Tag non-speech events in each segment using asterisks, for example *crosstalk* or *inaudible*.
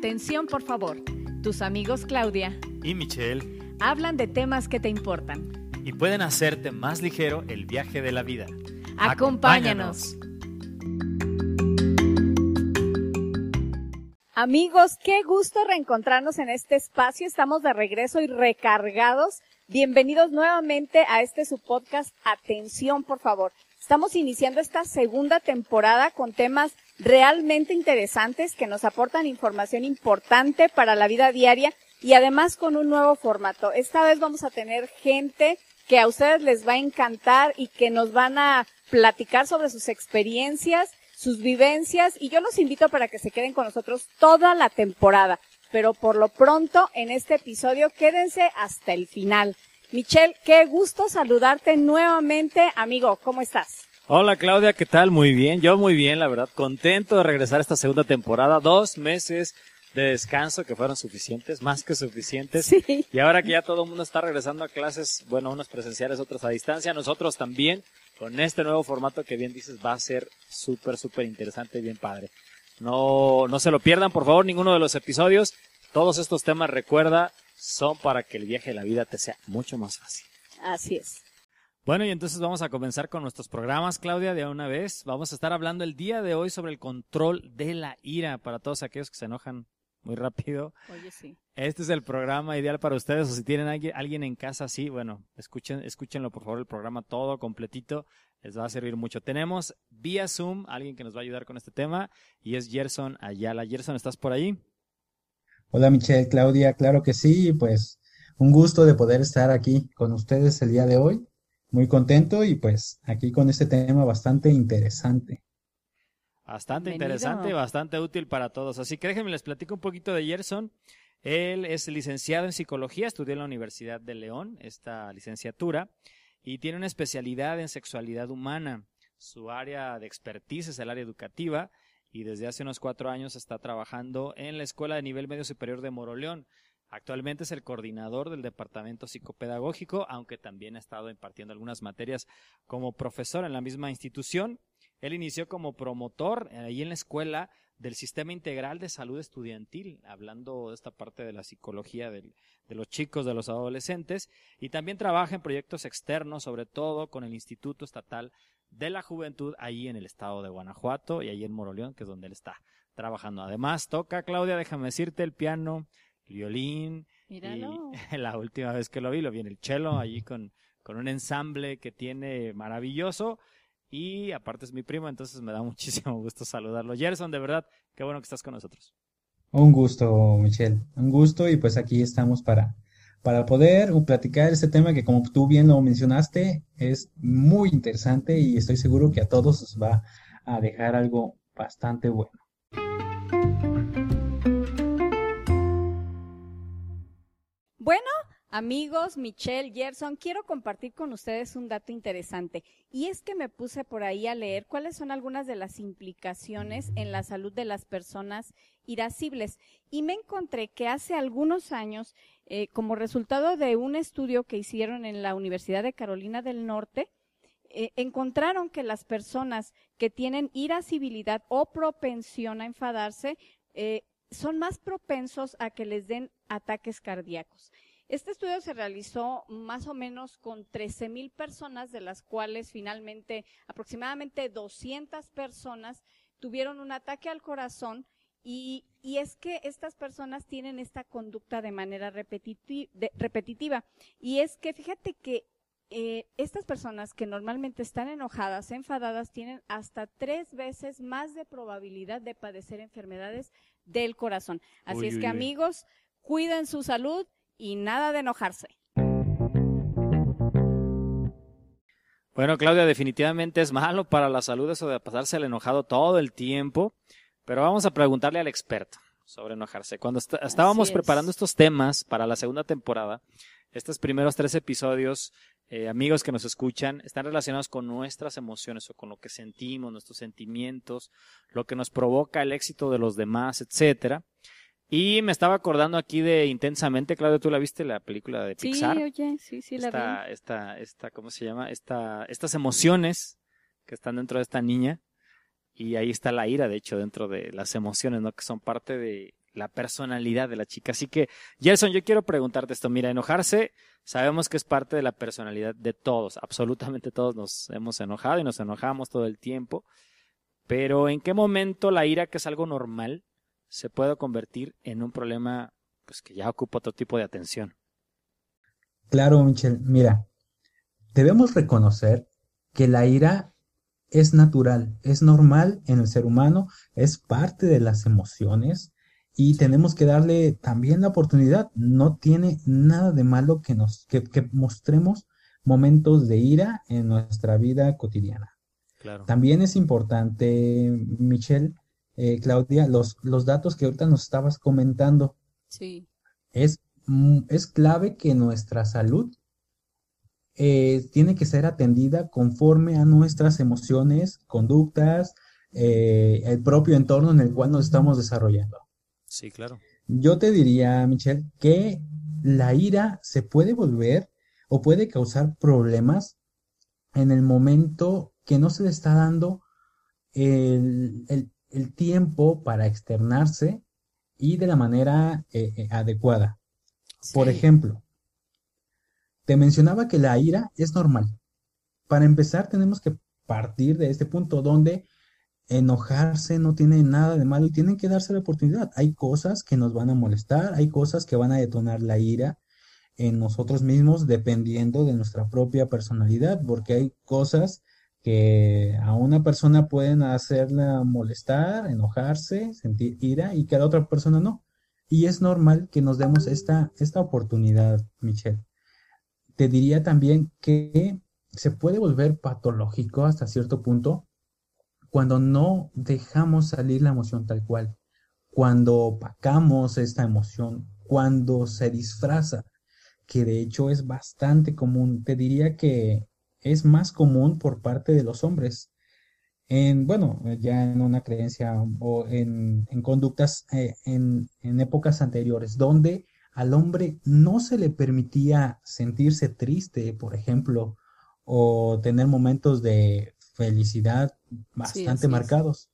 Atención, por favor. Tus amigos Claudia y Michelle hablan de temas que te importan y pueden hacerte más ligero el viaje de la vida. Acompáñanos. Amigos, qué gusto reencontrarnos en este espacio. Estamos de regreso y recargados. Bienvenidos nuevamente a este su podcast. Atención, por favor. Estamos iniciando esta segunda temporada con temas realmente interesantes que nos aportan información importante para la vida diaria y además con un nuevo formato. Esta vez vamos a tener gente que a ustedes les va a encantar y que nos van a platicar sobre sus experiencias, sus vivencias y yo los invito para que se queden con nosotros toda la temporada. Pero por lo pronto, en este episodio, quédense hasta el final. Michelle, qué gusto saludarte nuevamente, amigo. ¿Cómo estás? Hola Claudia, ¿qué tal? Muy bien, yo muy bien, la verdad, contento de regresar a esta segunda temporada, dos meses de descanso que fueron suficientes, más que suficientes. Sí. Y ahora que ya todo el mundo está regresando a clases, bueno, unos presenciales, otros a distancia, nosotros también, con este nuevo formato que bien dices, va a ser súper, súper interesante y bien padre. No, no se lo pierdan, por favor, ninguno de los episodios. Todos estos temas, recuerda, son para que el viaje de la vida te sea mucho más fácil. Así es. Bueno, y entonces vamos a comenzar con nuestros programas, Claudia, de una vez. Vamos a estar hablando el día de hoy sobre el control de la ira para todos aquellos que se enojan muy rápido. Oye, sí. Este es el programa ideal para ustedes, o si tienen alguien, alguien en casa así, bueno, escuchen, escúchenlo por favor, el programa todo completito, les va a servir mucho. Tenemos vía Zoom alguien que nos va a ayudar con este tema, y es Gerson Ayala. Gerson, ¿estás por ahí? Hola Michelle, Claudia, claro que sí, pues un gusto de poder estar aquí con ustedes el día de hoy muy contento y pues aquí con este tema bastante interesante. Bastante interesante, bastante útil para todos. Así que déjenme les platico un poquito de Gerson. Él es licenciado en psicología, estudió en la Universidad de León esta licenciatura y tiene una especialidad en sexualidad humana. Su área de expertise es el área educativa y desde hace unos cuatro años está trabajando en la Escuela de Nivel Medio Superior de Moroleón. Actualmente es el coordinador del Departamento Psicopedagógico, aunque también ha estado impartiendo algunas materias como profesor en la misma institución. Él inició como promotor eh, ahí en la escuela del Sistema Integral de Salud Estudiantil, hablando de esta parte de la psicología de los chicos, de los adolescentes, y también trabaja en proyectos externos, sobre todo con el Instituto Estatal de la Juventud, ahí en el estado de Guanajuato y ahí en Moroleón, que es donde él está trabajando. Además, toca, Claudia, déjame decirte, el piano, violín. Y *laughs* la última vez que lo vi, lo vi en el cello, allí con, con un ensamble que tiene maravilloso. Y aparte es mi primo, entonces me da *laughs* muchísimo gusto saludarlo. Gerson, de verdad, qué bueno que estás con nosotros. Un gusto, Michelle. Un gusto y pues aquí estamos para, para poder platicar este tema que como tú bien lo mencionaste es muy interesante y estoy seguro que a todos os va a dejar algo bastante bueno. Bueno, amigos, Michelle, Gerson, quiero compartir con ustedes un dato interesante. Y es que me puse por ahí a leer cuáles son algunas de las implicaciones en la salud de las personas irascibles. Y me encontré que hace algunos años, eh, como resultado de un estudio que hicieron en la Universidad de Carolina del Norte, eh, encontraron que las personas que tienen irascibilidad o propensión a enfadarse eh, son más propensos a que les den ataques cardíacos. Este estudio se realizó más o menos con 13 mil personas, de las cuales finalmente aproximadamente 200 personas tuvieron un ataque al corazón y, es que estas personas tienen esta conducta de manera repetitiva. Y es que fíjate que eh, estas personas que normalmente están enojadas, enfadadas, tienen hasta tres veces más de probabilidad de padecer enfermedades del corazón. Así es que amigos, cuiden su salud y nada de enojarse. Bueno, Claudia, definitivamente es malo para la salud eso de pasarse el enojado todo el tiempo, pero vamos a preguntarle al experto sobre enojarse. Cuando estábamos preparando estos temas para la segunda temporada, estos primeros tres episodios, eh, amigos que nos escuchan, están relacionados con nuestras emociones o con lo que sentimos, nuestros sentimientos, lo que nos provoca el éxito de los demás, etcétera. Y me estaba acordando aquí de Intensamente, Claudio, ¿tú la viste la película de Pixar? Sí, oye, sí, sí, la vi. Esta, esta, ¿cómo se llama? Esta, estas emociones que están dentro de esta niña. Y ahí está la ira, de hecho, dentro de las emociones, ¿no? Que son parte de la personalidad de la chica. Así que, Gerson, yo quiero preguntarte esto. Mira, enojarse, sabemos que es parte de la personalidad de todos. Absolutamente todos nos hemos enojado y nos enojamos todo el tiempo. Pero ¿en qué momento la ira, que es algo normal, se puede convertir en un problema pues, que ya ocupa otro tipo de atención? Claro, Michelle. Mira, debemos reconocer que la ira es natural, es normal en el ser humano, es parte de las emociones y tenemos que darle también la oportunidad. No tiene nada de malo que nos que, mostremos momentos de ira en nuestra vida cotidiana. Claro. También es importante, Michelle, eh, Claudia, los, los datos que ahorita nos estabas comentando. Sí. Es, mm, es clave que nuestra salud eh, tiene que ser atendida conforme a nuestras emociones, conductas, eh, el propio entorno en el cual nos estamos desarrollando. Sí, claro. Yo te diría, Michelle, que la ira se puede volver o puede causar problemas en el momento que no se le está dando el, tiempo para externarse y de la manera eh, adecuada. Por ejemplo, te mencionaba que la ira es normal. Para empezar, tenemos que partir de este punto donde enojarse no tiene nada de malo y tienen que darse la oportunidad. Hay cosas que nos van a molestar, hay cosas que van a detonar la ira en nosotros mismos dependiendo de nuestra propia personalidad, porque hay cosas que a una persona pueden hacerla molestar, enojarse, sentir ira y que a la otra persona no. Y es normal que nos demos esta, esta oportunidad, Michelle te diría también que se puede volver patológico hasta cierto punto cuando no dejamos salir la emoción tal cual, cuando opacamos esta emoción, cuando se disfraza, que de hecho es bastante común. Te diría que es más común por parte de los hombres. En, bueno, ya en una creencia o en, conductas eh, en, en épocas anteriores, donde al hombre no se le permitía sentirse triste, por ejemplo, o tener momentos de felicidad bastante marcados.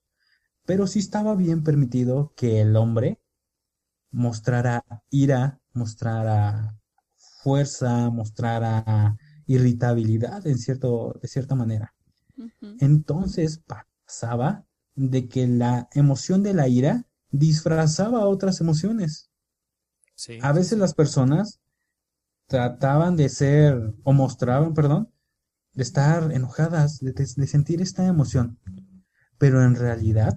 Pero sí estaba bien permitido que el hombre mostrara ira, mostrara fuerza, mostrara irritabilidad en cierto, de cierta manera. Entonces pasaba de que la emoción de la ira disfrazaba otras emociones. A veces las personas trataban de ser, o mostraban, perdón, de estar enojadas, de, de, sentir esta emoción. Pero en realidad,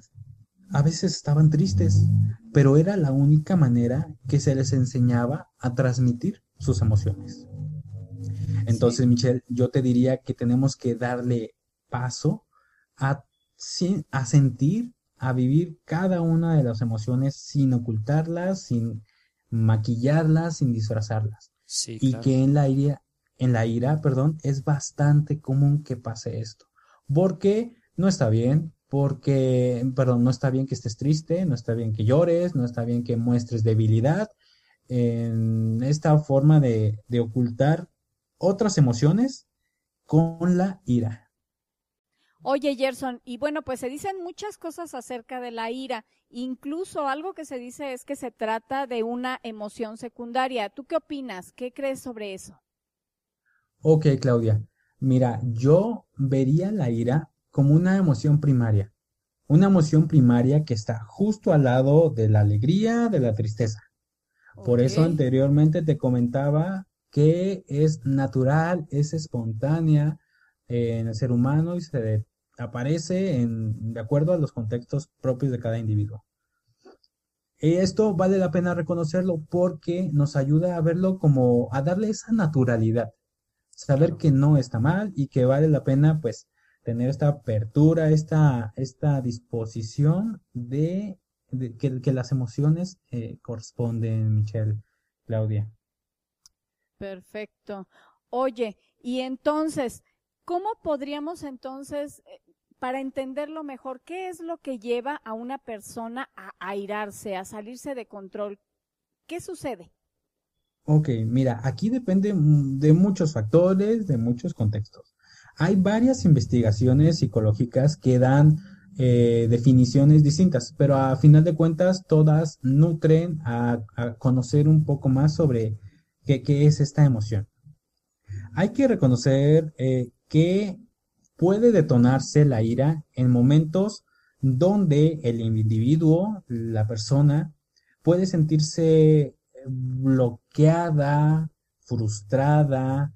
a veces estaban tristes, pero era la única manera que se les enseñaba a transmitir sus emociones. Entonces, Michelle, yo te diría que tenemos que darle paso a, a sentir, a vivir cada una de las emociones sin ocultarlas, sin maquillarlas sin disfrazarlas. y que en la en la ira, perdón, es bastante común que pase esto. Porque no está bien, porque, perdón, no está bien que estés triste, no está bien que llores, no está bien que muestres debilidad. En esta forma de, ocultar otras emociones con la ira. Oye, Gerson, y bueno, pues se dicen muchas cosas acerca de la ira. Incluso algo que se dice es que se trata de una emoción secundaria. ¿Tú qué opinas? ¿Qué crees sobre eso? Ok, Claudia. Mira, yo vería la ira como una emoción primaria. Una emoción primaria que está justo al lado de la alegría, de la tristeza. Por eso anteriormente te comentaba que es natural, es espontánea en el ser humano y se aparece en, de acuerdo a los contextos propios de cada individuo. Esto vale la pena reconocerlo porque nos ayuda a verlo como a darle esa naturalidad, saber que no está mal y que vale la pena pues tener esta apertura, esta, esta disposición de, que, las emociones eh, corresponden, Michelle, Claudia. Perfecto. Oye, y entonces, ¿cómo podríamos entonces eh, para entenderlo mejor, ¿qué es lo que lleva a una persona a airarse, a salirse de control? ¿Qué sucede? Ok, mira, aquí depende de muchos factores, de muchos contextos. Hay varias investigaciones psicológicas que dan eh, definiciones distintas, pero a final de cuentas todas nutren a, conocer un poco más sobre qué, es esta emoción. Hay que reconocer eh, que puede detonarse la ira en momentos donde el individuo, la persona, puede sentirse bloqueada, frustrada,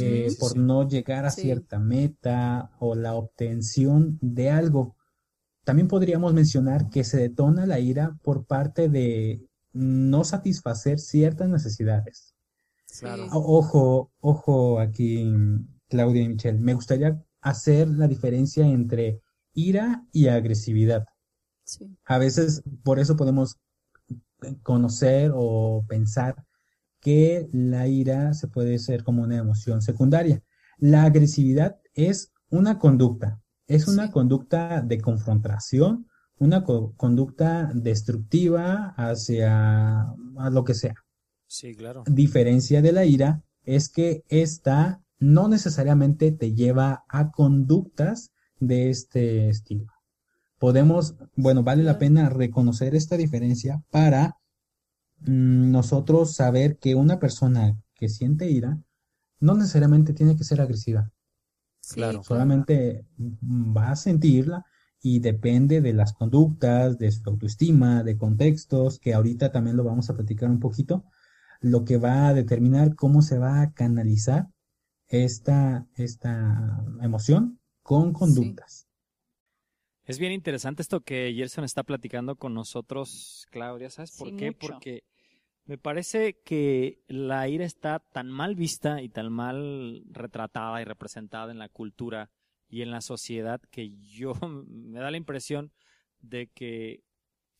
eh, por no llegar a cierta meta o la obtención de algo. También podríamos mencionar que se detona la ira por parte de no satisfacer ciertas necesidades. Ojo, ojo aquí, Claudia y Michelle. Me gustaría hacer la diferencia entre ira y agresividad. A veces por eso podemos conocer o pensar que la ira se puede ser como una emoción secundaria. La agresividad es una conducta, es una conducta de confrontación, una conducta destructiva hacia lo que sea. Sí, claro. Diferencia de la ira es que esta no necesariamente te lleva a conductas de este estilo. Podemos, bueno, vale la pena reconocer esta diferencia para Mm, nosotros saber que una persona que siente ira no necesariamente tiene que ser agresiva. claro. Solamente va a sentirla y depende de las conductas, de su autoestima, de contextos, que ahorita también lo vamos a platicar un poquito, lo que va a determinar cómo se va a canalizar esta, esta emoción con conductas. Es bien interesante esto que Gerson está platicando con nosotros, Claudia. ¿Sabes por qué? Porque me parece que la ira está tan mal vista y tan mal retratada y representada en la cultura y en la sociedad que yo *laughs* me da la impresión de que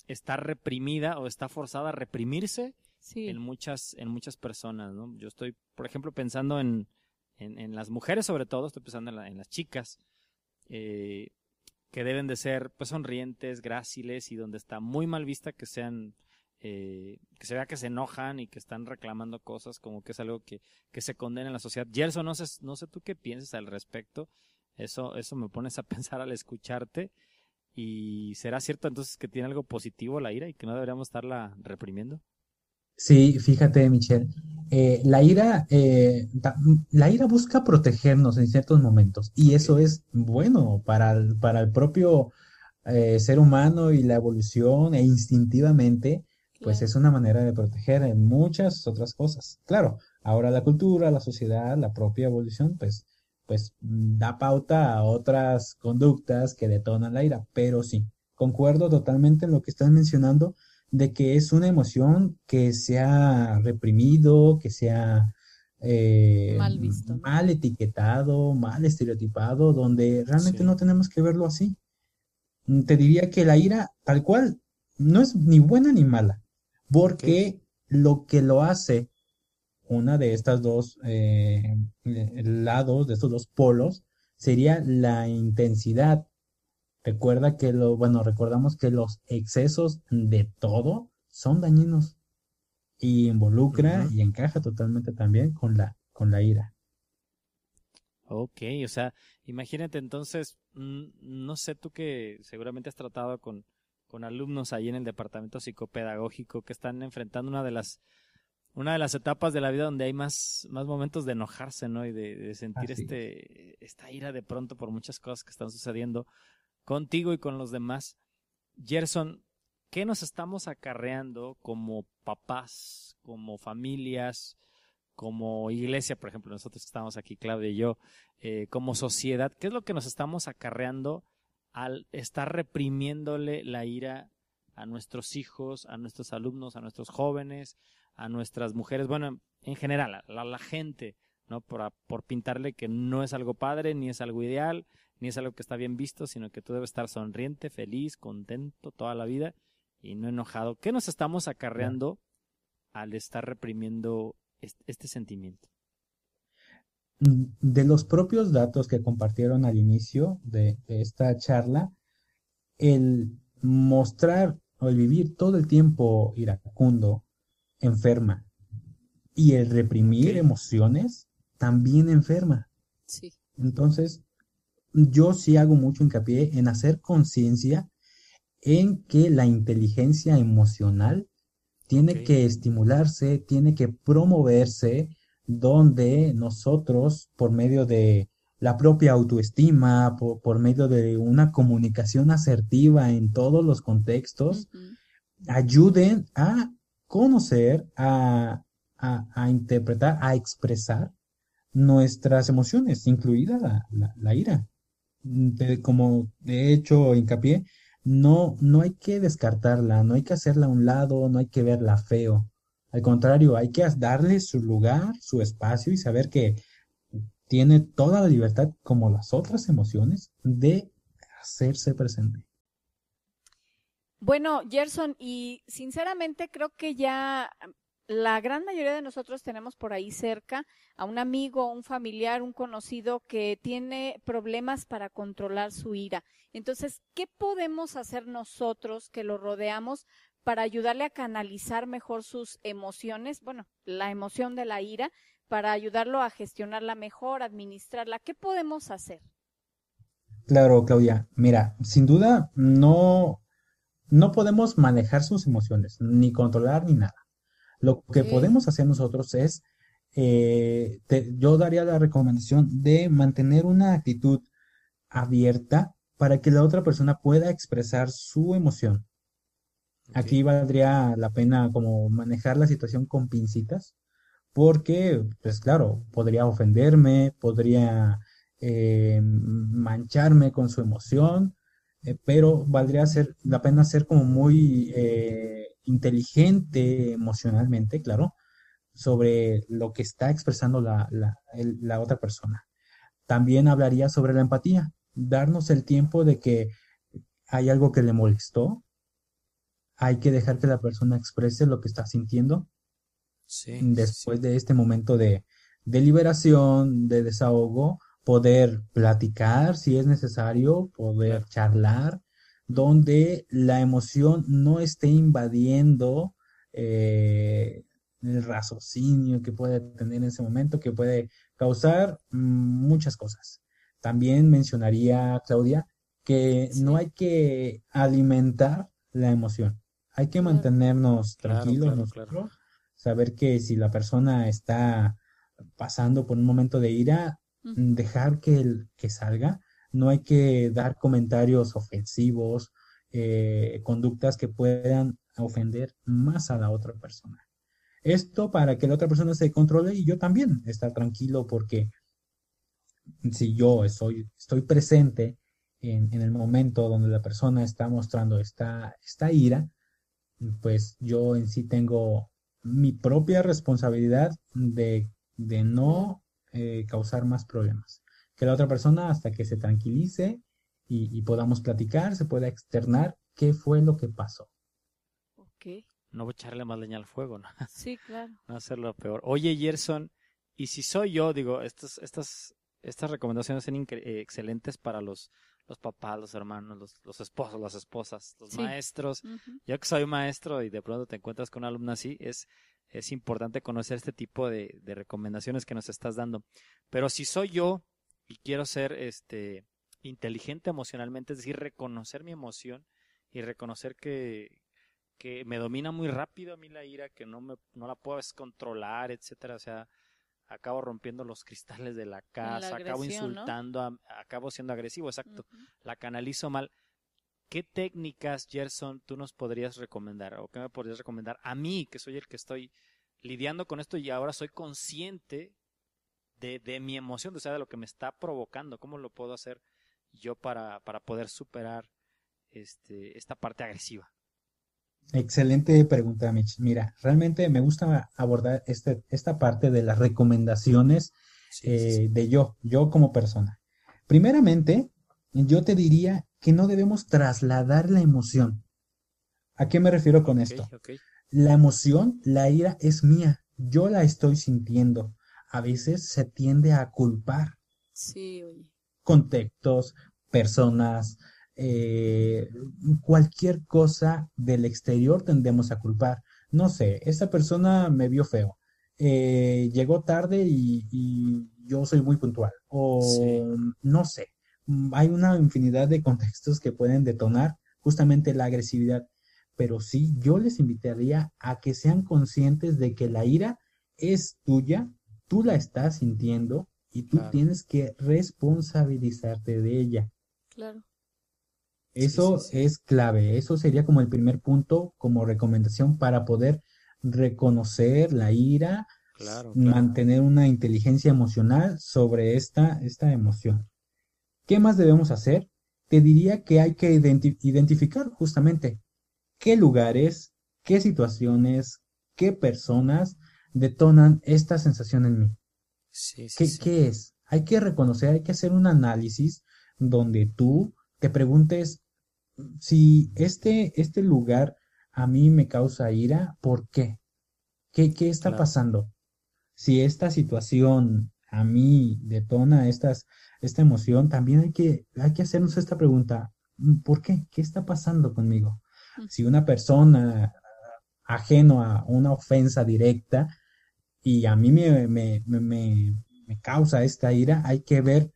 está reprimida o está forzada a reprimirse en muchas en muchas personas, ¿no? Yo estoy, por ejemplo, pensando en, en, las mujeres sobre todo, estoy pensando en, las chicas eh, que deben de ser pues sonrientes, gráciles y donde está muy mal vista que sean eh, que se vea que se enojan y que están reclamando cosas como que es algo que, que se condena en la sociedad. Gerson, no sé, no sé tú qué piensas al respecto. Eso, eso me pones a *laughs* pensar al escucharte. ¿Y será cierto entonces que tiene algo positivo la ira y que no deberíamos estarla reprimiendo? Sí, fíjate, Michelle. Eh, la ira, eh, la ira busca protegernos en ciertos momentos y eso es bueno para el, para el propio ser humano y la evolución e instintivamente pues es una manera de proteger en muchas otras cosas. Claro, ahora la cultura, la sociedad, la propia evolución, pues, pues da pauta a otras conductas que detonan la ira, pero sí, concuerdo totalmente en lo que estás mencionando de que es una emoción que se ha reprimido, que se ha eh, mal, visto. mal etiquetado, mal estereotipado, donde realmente no tenemos que verlo así. Te diría que la ira, tal cual, no es ni buena ni mala porque lo que lo hace una de estas dos eh, lados, de estos dos polos, sería la intensidad. Recuerda que lo, bueno, recordamos que los excesos de todo son dañinos y involucra y encaja totalmente también con la, con la ira. Ok, o sea, imagínate entonces, mm, no sé tú que seguramente has tratado con, con alumnos ahí en el departamento psicopedagógico que están enfrentando una de las una de las etapas de la vida donde hay más, más momentos de enojarse, ¿no? Y de, sentir este, esta ira de pronto por muchas cosas que están sucediendo contigo y con los demás. Gerson, ¿qué nos estamos acarreando como papás, como familias, como iglesia, por ejemplo, nosotros estamos aquí, Claudia y yo, eh, como sociedad? ¿Qué es lo que nos estamos acarreando al estar reprimiéndole la ira a nuestros hijos, a nuestros alumnos, a nuestros jóvenes, a nuestras mujeres, bueno, en general, a la, gente, ¿no? Por, por pintarle que no es algo padre, ni es algo ideal, ni es algo que está bien visto, sino que tú debes estar sonriente, feliz, contento toda la vida y no enojado. ¿Qué nos estamos acarreando al estar reprimiendo este sentimiento? de los propios datos que compartieron al inicio de, esta charla, el mostrar o el vivir todo el tiempo iracundo enferma y el reprimir emociones también enferma. Sí. Entonces, yo sí hago mucho hincapié en hacer conciencia en que la inteligencia emocional tiene que estimularse, tiene que promoverse, donde nosotros, por medio de la propia autoestima, por, medio de una comunicación asertiva en todos los contextos, ayuden a conocer, a, interpretar, a expresar nuestras emociones, incluida la, ira. Como de hecho hincapié, no, no hay que descartarla, no hay que hacerla a un lado, no hay que verla feo. Al contrario, hay que darle su lugar, su espacio y saber que tiene toda la libertad, como las otras emociones, de hacerse presente. Bueno, Gerson, y sinceramente creo que ya la gran mayoría de nosotros tenemos por ahí cerca a un amigo, un familiar, un conocido que tiene problemas para controlar su ira. Entonces, ¿qué podemos hacer nosotros que lo rodeamos para ayudarle a canalizar mejor sus emociones? Bueno, la emoción de la ira, para ayudarlo a gestionarla mejor, administrarla. ¿Qué podemos hacer? Claro, Claudia. Mira, sin duda no, no podemos manejar sus emociones, ni controlar ni nada lo que podemos hacer nosotros es, eh, yo daría la recomendación de mantener una actitud abierta para que la otra persona pueda expresar su emoción. Aquí valdría la pena como manejar la situación con pincitas, porque, pues claro, podría ofenderme, podría eh, mancharme con su emoción, eh, pero valdría ser, la pena ser como muy inteligente emocionalmente, claro, sobre lo que está expresando la, la, otra persona. También hablaría sobre la empatía, darnos el tiempo de que hay algo que le molestó, hay que dejar que la persona exprese lo que está sintiendo. Después de este momento de, de liberación, de desahogo, poder platicar si es necesario, poder charlar, donde la emoción no esté invadiendo eh, el raciocinio que puede tener en ese momento, que puede causar muchas cosas. También mencionaría, Claudia, que no hay que alimentar la emoción. Hay que mantenernos tranquilos saber que si la persona está pasando por un momento de ira, dejar que, que salga, no hay que dar comentarios ofensivos, eh, conductas que puedan ofender más a la otra persona. Esto para que la otra persona se controle y yo también estar tranquilo porque si yo estoy, presente en, el momento donde la persona está mostrando esta, esta ira, pues yo en sí tengo mi propia responsabilidad de, no eh, causar más problemas que la otra persona hasta que se tranquilice y, podamos platicar, se pueda externar qué fue lo que pasó. Ok. No voy a echarle más leña al fuego, ¿no? *laughs* Sí, claro. No hacerlo peor. Oye, Gerson, y si soy yo, digo, estas, estas, estas recomendaciones son eh, excelentes para los, los papás, los hermanos, los, los esposos, las esposas, los maestros. Yo que soy maestro y de pronto te encuentras con una alumna así, es, es importante conocer este tipo de, de recomendaciones que nos estás dando. Pero si soy yo, y quiero ser este inteligente emocionalmente, es decir, reconocer mi emoción y reconocer que, que me domina muy rápido a mí la ira, que no, me, no la puedo controlar, etcétera, o sea, acabo rompiendo los cristales de la casa, acabo insultando, acabo siendo agresivo, exacto, la canalizo mal. ¿Qué técnicas, Gerson, tú nos podrías recomendar o qué me podrías recomendar a mí, que soy el que estoy lidiando con esto y ahora soy consciente de, mi emoción, o sea, de lo que me está provocando, cómo lo puedo hacer yo para, para poder superar este, esta parte agresiva. Excelente pregunta, Mitch. Mira, realmente me gusta abordar este, esta parte de las recomendaciones eh, de yo, yo como persona. Primeramente, yo te diría que no debemos trasladar la emoción. ¿A qué me refiero con esto? La emoción, la ira es mía. Yo la estoy sintiendo a veces se tiende a culpar. Sí, Contextos, personas, eh, cualquier cosa del exterior tendemos a culpar. No sé, esa persona me vio feo, eh, llegó tarde y, yo soy muy puntual. O no sé, hay una infinidad de contextos que pueden detonar justamente la agresividad. Pero sí, yo les invitaría a que sean conscientes de que la ira es tuya, tú la estás sintiendo y tú tienes que responsabilizarte de ella. Claro. Eso es clave, eso sería como el primer punto como recomendación para poder reconocer la ira, mantener una inteligencia emocional sobre esta, esta emoción. ¿Qué más debemos hacer? Te diría que hay que identificar justamente qué lugares, qué situaciones, qué personas detonan esta sensación en mí. ¿Qué, ¿Qué es? Hay que reconocer, hay que hacer un análisis donde tú te preguntes si este, este lugar a mí me causa ira, ¿por qué? ¿Qué, qué está pasando? Si esta situación a mí detona estas, esta emoción, también hay que, hay que hacernos esta pregunta, ¿por qué? ¿Qué está pasando conmigo? Si una persona ajeno a una ofensa directa y a mí me, me, me, me causa esta ira, hay que ver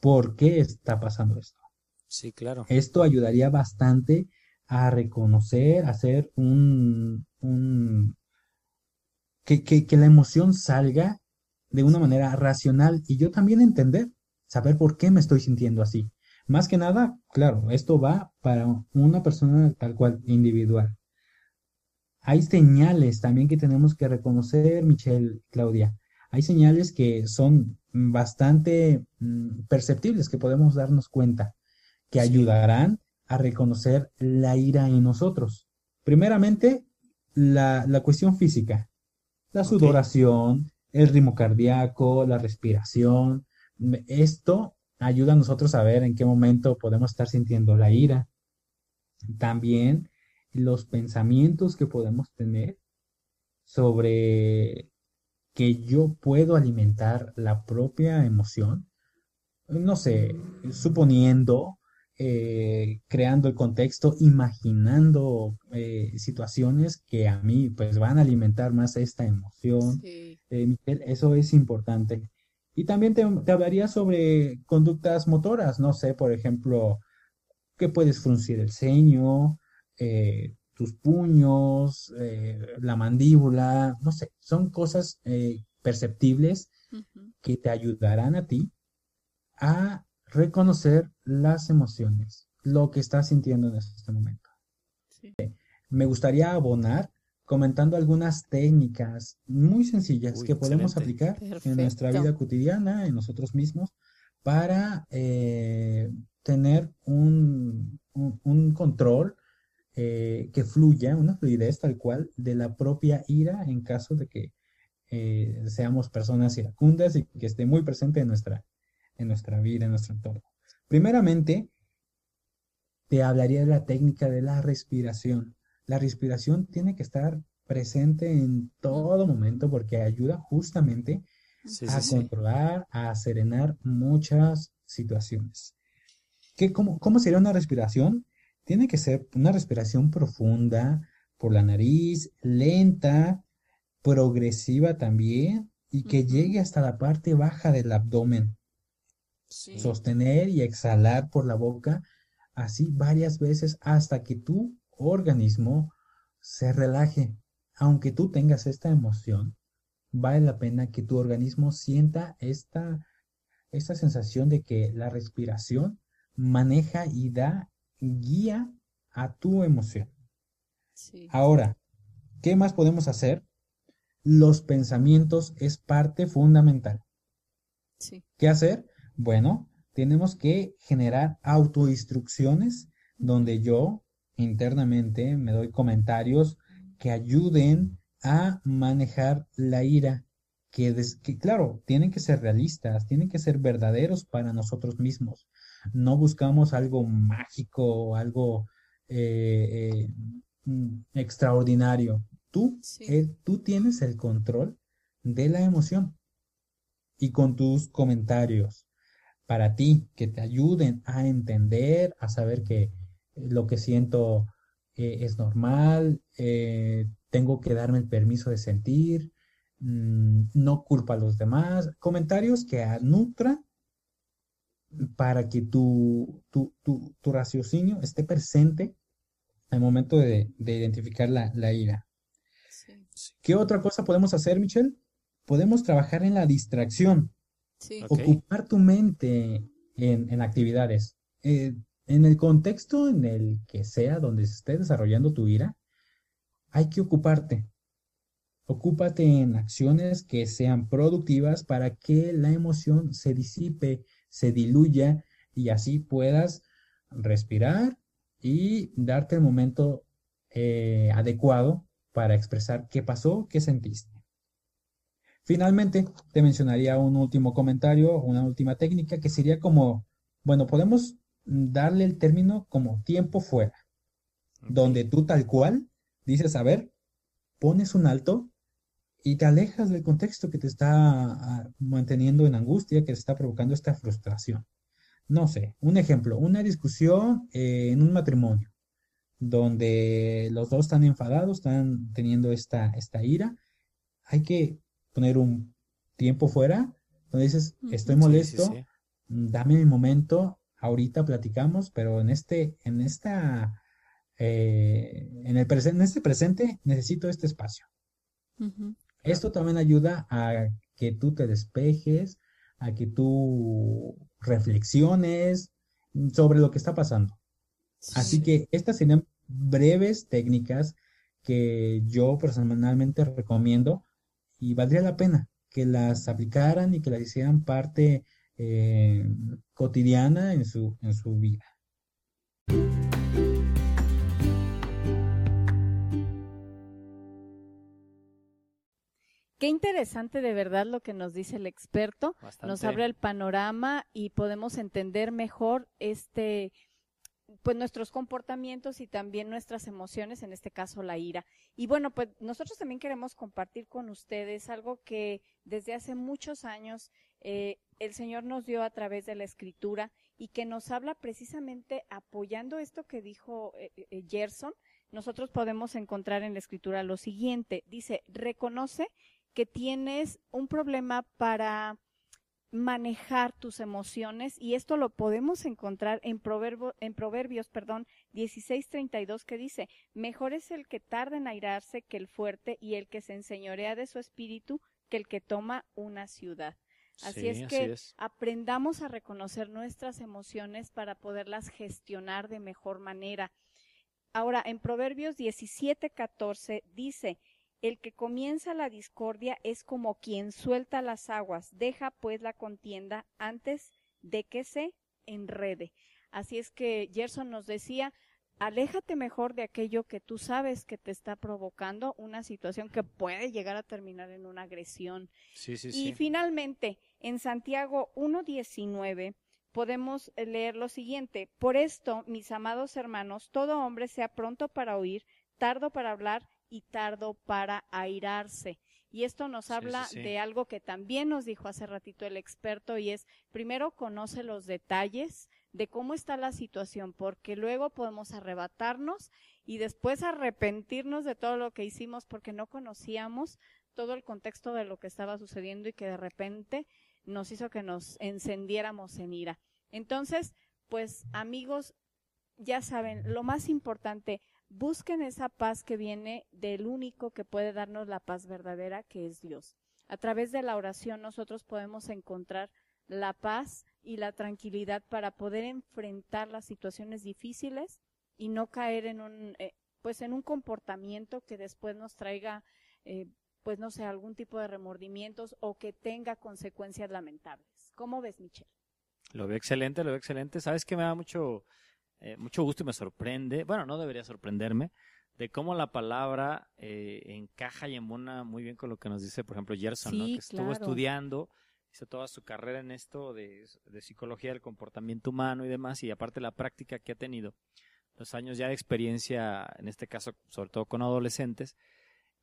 por qué está pasando esto. Sí, claro. Esto ayudaría bastante a reconocer, a hacer un, que, que, la emoción salga de una manera racional y yo también entender, saber por qué me estoy sintiendo así. Más que nada, claro, esto va para una persona tal cual, individual. Hay señales también que tenemos que reconocer, Michelle, Claudia. Hay señales que son bastante mm, perceptibles, que podemos darnos cuenta que ayudarán a reconocer la ira en nosotros. Primeramente, la, cuestión física, la sudoración, el ritmo cardíaco, la respiración. Esto ayuda a nosotros a ver en qué momento podemos estar sintiendo la ira. También los pensamientos que podemos tener sobre que yo puedo alimentar la propia emoción. No sé, suponiendo eh, creando el contexto, imaginando eh, situaciones que a mí pues van a alimentar más esta emoción. Eh, eso es importante. Y también te, hablaría sobre conductas motoras, no sé, por ejemplo, que puedes fruncir el ceño, tus puños, la mandíbula, no sé, son cosas perceptibles que te ayudarán a ti a reconocer las emociones, lo que estás sintiendo en este momento. Me gustaría abonar comentando algunas técnicas muy sencillas que podemos aplicar en nuestra vida cotidiana, en nosotros mismos, para eh, tener un, control eh, que fluya, una fluidez tal cual de la propia ira en caso de que eh, seamos personas iracundas y que esté muy presente en nuestra, en nuestra vida, en nuestro entorno. Primeramente, te hablaría de la técnica de la respiración. La respiración tiene que estar presente en todo momento porque ayuda justamente a controlar, a serenar muchas situaciones. ¿Qué, cómo, ¿Cómo sería una respiración? Tiene que ser una respiración profunda por la nariz, lenta, progresiva también y que llegue hasta la parte baja del abdomen. Sostener y exhalar por la boca, así varias veces hasta que tu organismo se relaje. Aunque tú tengas esta emoción, vale la pena que tu organismo sienta esta, esta sensación de que la respiración maneja y da guía a tu emoción. Ahora, ¿qué más podemos hacer? Los pensamientos es parte fundamental. ¿Qué hacer? Bueno, tenemos que generar autoinstrucciones donde yo internamente me doy comentarios que ayuden a manejar la ira, que, claro, tienen que ser realistas, tienen que ser verdaderos para nosotros mismos. No buscamos algo mágico, algo eh, eh, mm, extraordinario. Tú, eh, tú tienes el control de la emoción y con tus comentarios, para ti, que te ayuden a entender, a saber que lo que siento es normal, tengo que darme el permiso de sentir, mm, no culpa a los demás, comentarios que nutran para que tu, tu, tu, tu raciocinio esté presente al momento de, identificar la, ira. ¿Qué otra cosa podemos hacer, Michelle? Podemos trabajar en la distracción. Ocupar tu mente en, actividades. Eh, en el contexto en el que sea donde se esté desarrollando tu ira, hay que ocuparte. Ocúpate en acciones que sean productivas para que la emoción se disipe, se diluya y así puedas respirar y darte el momento eh, adecuado para expresar qué pasó, qué sentiste. Finalmente, te mencionaría un último comentario, una última técnica que sería como, bueno, podemos darle el término como tiempo fuera, donde tú tal cual dices, a ver, pones un alto y te alejas del contexto que te está ah, manteniendo en angustia, que te está provocando esta frustración. No sé, un ejemplo, una discusión eh, en un matrimonio, donde los dos están enfadados, están teniendo esta, esta ira, hay que poner un tiempo fuera, donde dices, estoy molesto, dame mi momento, ahorita platicamos, pero en este, en esta, eh, en, el en este presente necesito este espacio. Esto también ayuda a que tú te despejes, a que tú reflexiones sobre lo que está pasando. Así que estas serían breves técnicas que yo personalmente recomiendo y valdría la pena que las aplicaran y que las hicieran parte eh, cotidiana en su, en su vida. Qué interesante de verdad lo que nos dice el experto. Nos abre el panorama y podemos entender mejor este pues nuestros comportamientos y también nuestras emociones, en este caso la ira. Y bueno, pues nosotros también queremos compartir con ustedes algo que desde hace muchos años eh, el Señor nos dio a través de la Escritura y que nos habla precisamente apoyando esto que dijo eh, eh, Gerson. Nosotros podemos encontrar en la Escritura lo siguiente. Dice, reconoce que tienes un problema para manejar tus emociones y esto lo podemos encontrar en, proverbo, en Proverbios, perdón, 16:32 que dice, mejor es el que tarda en airarse que el fuerte y el que se enseñorea de su espíritu que el que toma una ciudad. Así es que aprendamos a reconocer nuestras emociones para poderlas gestionar de mejor manera. Ahora, en Proverbios 17:14 dice, el que comienza la discordia es como quien suelta las aguas, deja pues la contienda antes de que se enrede. Así es que Gerson nos decía, aléjate mejor de aquello que tú sabes que te está provocando una situación que puede llegar a terminar en una agresión. Sí, sí, y finalmente, en Santiago 1.19 podemos leer lo siguiente, por esto, mis amados hermanos, todo hombre sea pronto para oír, tardo para hablar y tardo para airarse. Y esto nos habla de algo que también nos dijo hace ratito el experto y es, primero conoce los detalles de cómo está la situación, porque luego podemos arrebatarnos y después arrepentirnos de todo lo que hicimos porque no conocíamos todo el contexto de lo que estaba sucediendo y que de repente nos hizo que nos encendiéramos en ira. Entonces, pues amigos, ya saben, lo más importante, busquen esa paz que viene del único que puede darnos la paz verdadera, que es Dios. A través de la oración nosotros podemos encontrar la paz y la tranquilidad para poder enfrentar las situaciones difíciles y no caer en un, eh, pues en un comportamiento que después nos traiga, eh, pues no sé, algún tipo de remordimientos o que tenga consecuencias lamentables. ¿Cómo ves, Michelle? Lo veo excelente, lo veo excelente. Sabes que me da mucho, eh, mucho gusto y me sorprende, bueno, no debería sorprenderme, de cómo la palabra eh, encaja y embona muy bien con lo que nos dice, por ejemplo, Gerson, ¿no? que estuvo estudiando, hizo toda su carrera en esto de, de, psicología del comportamiento humano y demás, y aparte la práctica que ha tenido, los años ya de experiencia, en este caso, sobre todo con adolescentes,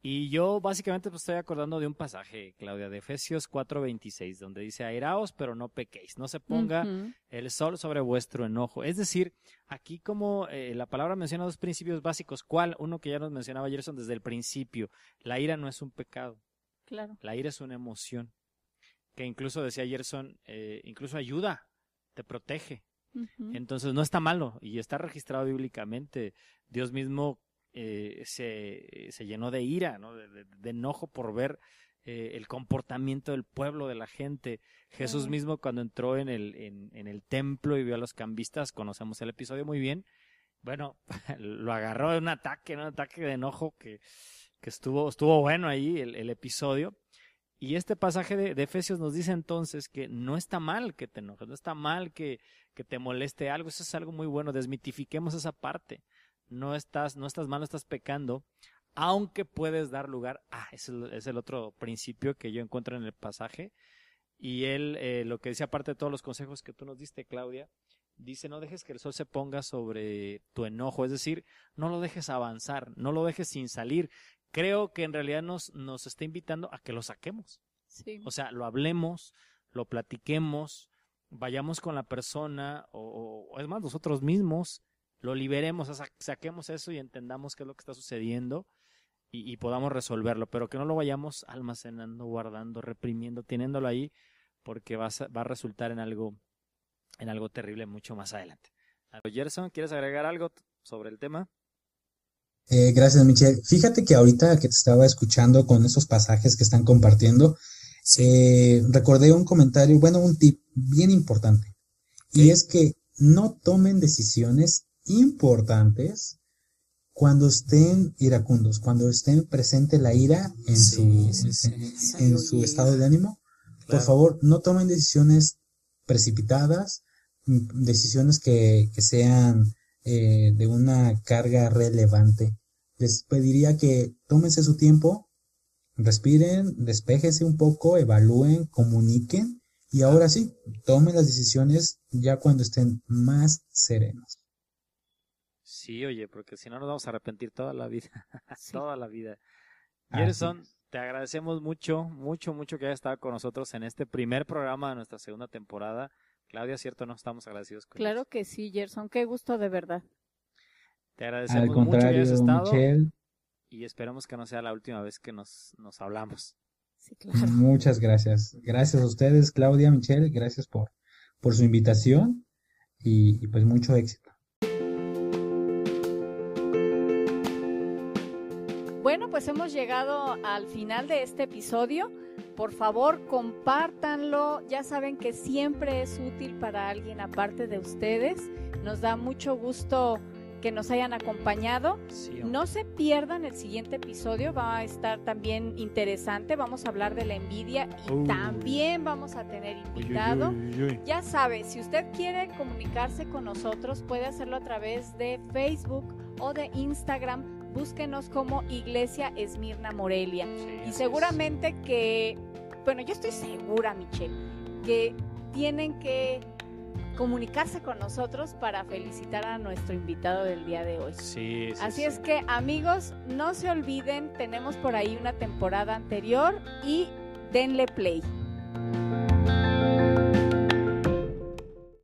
y yo básicamente pues, estoy acordando de un pasaje, Claudia, de Efesios 4:26, donde dice, airaos, pero no pequéis, no se ponga el sol sobre vuestro enojo. Es decir, aquí como eh, la palabra menciona dos principios básicos, ¿cuál? Uno que ya nos mencionaba Gerson desde el principio, la ira no es un pecado. Claro. La ira es una emoción, que incluso decía Gerson, eh, incluso ayuda te protege. Entonces no está malo y está registrado bíblicamente. Dios mismo eh, se, se, llenó de ira, ¿no? de, enojo por ver eh, el comportamiento del pueblo, de la gente. Jesús mismo cuando entró en el, en, en, el templo y vio a los cambistas, conocemos el episodio muy bien, bueno, *laughs* lo agarró en un ataque, un ataque de enojo que, que estuvo, estuvo bueno ahí el, el episodio. Y este pasaje de, de, Efesios nos dice entonces que no está mal que te enojes, no está mal que, que te moleste algo, eso es algo muy bueno, desmitifiquemos esa parte. No estás, no estás mal, no estás pecando, aunque puedes dar lugar, ah, ese es el otro principio que yo encuentro en el pasaje. Y él, eh, lo que dice aparte de todos los consejos que tú nos diste, Claudia, dice no dejes que el sol se ponga sobre tu enojo, es decir, no lo dejes avanzar, no lo dejes sin salir, creo que en realidad nos, nos está invitando a que lo saquemos. O sea, lo hablemos, lo platiquemos, vayamos con la persona o, es más, nosotros mismos, lo liberemos, saquemos eso y entendamos qué es lo que está sucediendo y, podamos resolverlo, pero que no lo vayamos almacenando, guardando, reprimiendo, teniéndolo ahí, porque va a, va a resultar en algo, en algo terrible mucho más adelante. Gerson, ¿quieres agregar algo sobre el tema? Eh, gracias, Michelle. Fíjate que ahorita que te estaba escuchando con esos pasajes que están compartiendo, eh, recordé un comentario, bueno, un tip bien importante. Y es que no tomen decisiones importantes cuando estén iracundos, cuando estén presente la ira en su, en, su estado de ánimo. Por favor, no tomen decisiones precipitadas, decisiones que, que sean eh, de una carga relevante. Les pediría que tómense su tiempo, respiren, despéjense un poco, evalúen, comuniquen y ahora sí, tomen las decisiones ya cuando estén más serenos. Sí, oye, porque si no nos vamos a arrepentir toda la vida, *laughs* toda la vida. Gerson, te agradecemos mucho, mucho, mucho que hayas estado con nosotros en este primer programa de nuestra segunda temporada. Claudia, ¿cierto? No estamos agradecidos con Claro que sí, Gerson, qué gusto de verdad. Te agradecemos mucho que hayas estado. Y esperamos que no sea la última vez que nos, nos hablamos. Sí, claro. *laughs* Muchas gracias. Gracias a ustedes, Claudia, Michelle, gracias por, por su invitación y, y pues mucho éxito. Pues hemos llegado al final de este episodio. Por favor, compártanlo. Ya saben que siempre es útil para alguien aparte de ustedes. Nos da mucho gusto que nos hayan acompañado. no se pierdan el siguiente episodio, va a estar también interesante. Vamos a hablar de la envidia y uh. también vamos a tener invitado. ya sabe, si usted quiere comunicarse con nosotros, puede hacerlo a través de Facebook o de Instagram búsquenos como Iglesia Esmirna Morelia. y seguramente que, bueno, yo estoy segura, Michelle, que tienen que comunicarse con nosotros para felicitar a nuestro invitado del día de hoy. Sí, Así es que amigos, no se olviden, tenemos por ahí una temporada anterior y denle play.